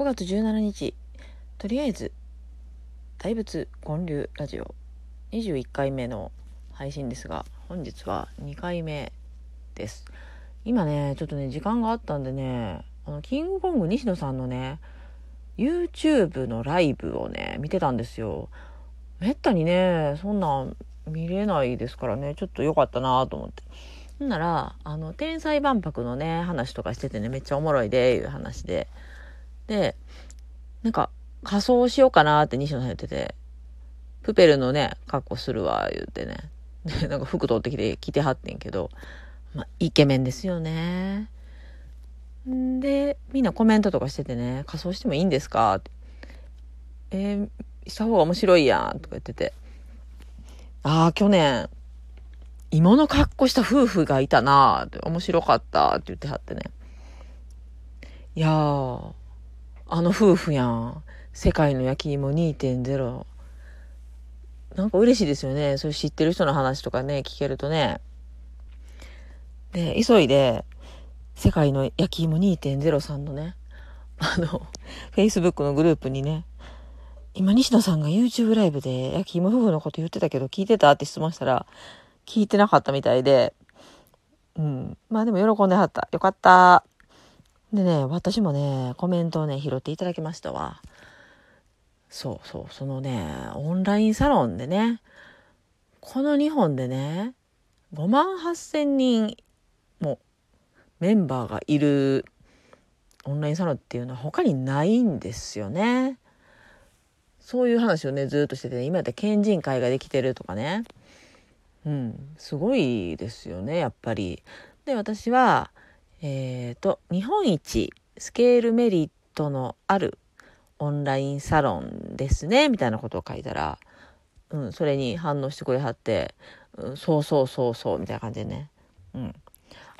5月17日。とりあえず大仏建立ラジオ。21回目の配信ですが本日は2回目です。今ねちょっとね時間があったんでねあのキングコング西野さんのね YouTube のライブをね見てたんですよ。めったにねそんなん見れないですからね。ちょっと良かったなと思って。ほんならあの天才万博のね話とかしててねめっちゃおもろいでいう話で。で、なんか、仮装しようかなって西野さん言ってて、プペルのね、格好するわ、言ってね。で、なんか服取ってきて、着てはってんけど、まあ、イケメンですよね。んで、みんなコメントとかしててね、仮装してもいいんですかって。えー、した方が面白いやん、とか言ってて。ああ、去年、芋の格好した夫婦がいたなって、面白かったって言ってはってね。いやー、あの夫婦やん。世界の焼き芋2.0。なんか嬉しいですよね。そういう知ってる人の話とかね、聞けるとね。で、急いで、世界の焼き芋2.0さんのね、あの、Facebook のグループにね、今西野さんが YouTube ライブで焼き芋夫婦のこと言ってたけど聞いてたって質問したら、聞いてなかったみたいで、うん。まあでも喜んではった。よかった。でね、私もね、コメントをね、拾っていただきましたわ。そうそう、そのね、オンラインサロンでね、この日本でね、5万8千人もメンバーがいるオンラインサロンっていうのは他にないんですよね。そういう話をね、ずっとしてて、ね、今やったら県人会ができてるとかね。うん、すごいですよね、やっぱり。で、私は、えっ、ー、と、日本一スケールメリットのあるオンラインサロンですね、みたいなことを書いたら、うん、それに反応してくれはって、うん、そうそうそうそう、みたいな感じでね。うん。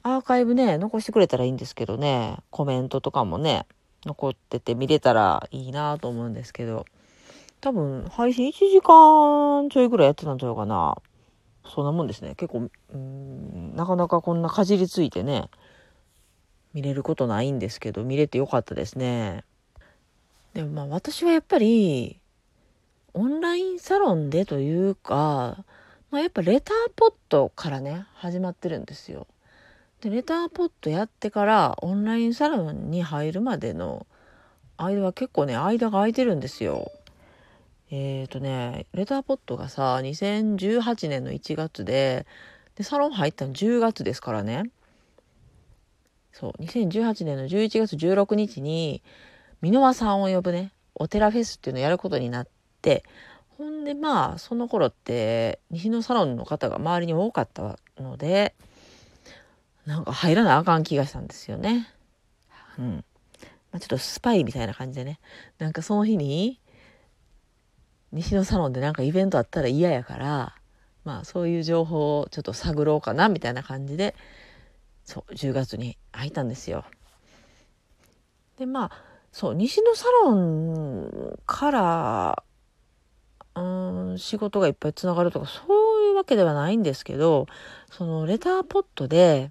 アーカイブね、残してくれたらいいんですけどね、コメントとかもね、残ってて見れたらいいなと思うんですけど、多分配信1時間ちょいぐらいやってたんちゃうかな。そんなもんですね。結構、うん、なかなかこんなかじりついてね、見れることないんですけど、見れてよかったですね。でもまあ私はやっぱり、オンラインサロンでというか、まあやっぱレターポットからね、始まってるんですよ。で、レターポットやってからオンラインサロンに入るまでの間は結構ね、間が空いてるんですよ。えっ、ー、とね、レターポットがさ、2018年の1月で、で、サロン入ったの10月ですからね。そう、2018年の11月16日に、箕輪さんを呼ぶね、お寺フェスっていうのをやることになって、ほんでまあ、その頃って、西のサロンの方が周りに多かったので、なんか入らなあかん気がしたんですよね。うん。まあ、ちょっとスパイみたいな感じでね。なんかその日に、西のサロンでなんかイベントあったら嫌やから、まあそういう情報をちょっと探ろうかなみたいな感じで、そう10月に入ったんですよ。でまあそう西のサロンからうん仕事がいっぱいつながるとかそういうわけではないんですけどそのレターポットで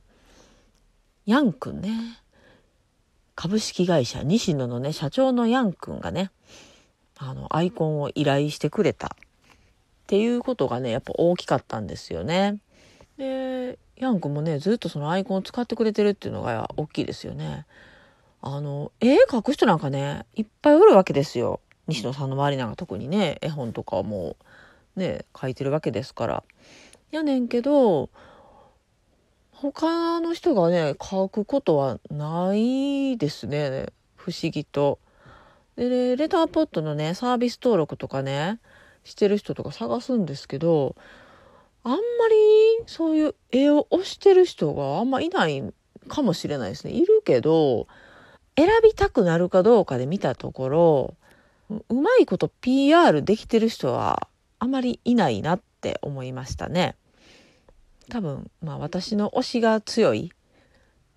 ヤンくんね株式会社西野のね社長のヤンくんがねあのアイコンを依頼してくれたっていうことがねやっぱ大きかったんですよね。でヤン君もねずっとそのアイコンを使ってくれてるっていうのが大きいですよね。あの絵描く人なんかねいっぱいおるわけですよ西野さんの周りなんか特にね絵本とかもね描いてるわけですから。やねんけど他の人がね描くことはないですね不思議と。でレターポットのねサービス登録とかねしてる人とか探すんですけどあんまりそういう絵を推してる人があんまいないかもしれないですね。いるけど、選びたくなるかどうかで見たところ、うまいこと PR できてる人はあまりいないなって思いましたね。多分、まあ私の推しが強い。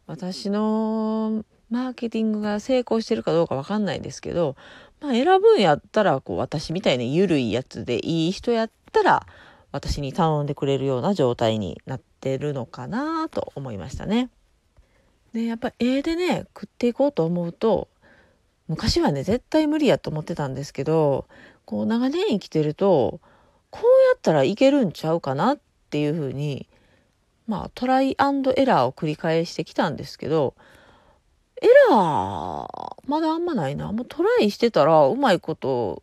私のマーケティングが成功してるかどうかわかんないですけど、まあ選ぶんやったら、こう私みたいな緩いやつでいい人やったら、私に頼んでくれるような状態になってるのかなと思いましたね。でやっぱり絵でね食っていこうと思うと昔はね絶対無理やと思ってたんですけどこう長年生きてるとこうやったらいけるんちゃうかなっていうふうにまあトライアンドエラーを繰り返してきたんですけどエラーまだあんまないなもうトライしてたらうまいこと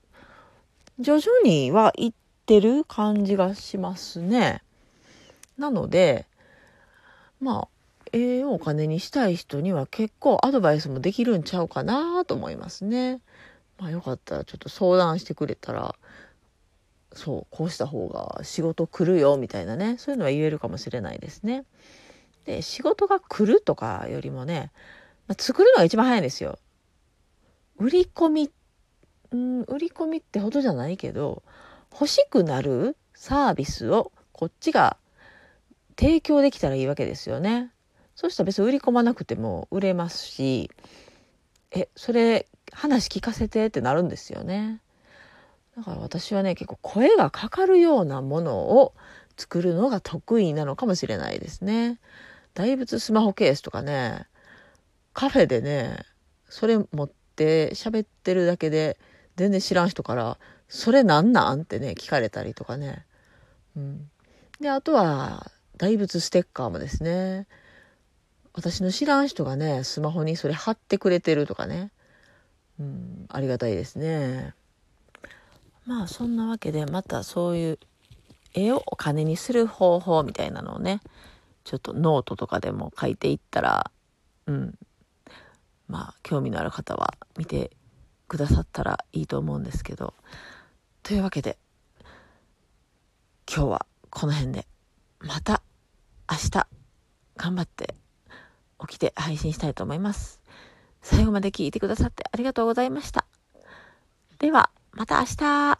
徐々にはいってる感じがしますね。なのでまあええお金にしたい人には結構アドバイスもできるんちゃうかなと思いますね。まあよかったらちょっと相談してくれたらそうこうした方が仕事来るよみたいなねそういうのは言えるかもしれないですね。で仕事が来るとかよりもね、まあ、作るのが一番早いんですよ。売り込みうん売り込みってほどじゃないけど欲しくなるサービスをこっちが提供できたらいいわけですよね。そうしたら別に売り込まなくても売れますしえそれ話聞かせてってなるんですよね。だから私はね結構声がかかるようなものを作るのが得意なのかもしれないですね。大仏スマホケースとかねカフェでねそれ持って喋ってるだけで全然知らん人から「それなんなん?」ってね聞かれたりとかね。うん、であとは大仏ステッカーもですね私の知らん人がねスマホにそれ貼ってくれてるとかね、うん、ありがたいですね。まあそんなわけでまたそういう絵をお金にする方法みたいなのをねちょっとノートとかでも書いていったらうんまあ興味のある方は見てくださったらいいと思うんですけどというわけで今日はこの辺でまた明日頑張って起きて配信したいと思います。最後まで聞いてくださってありがとうございました。では、また明日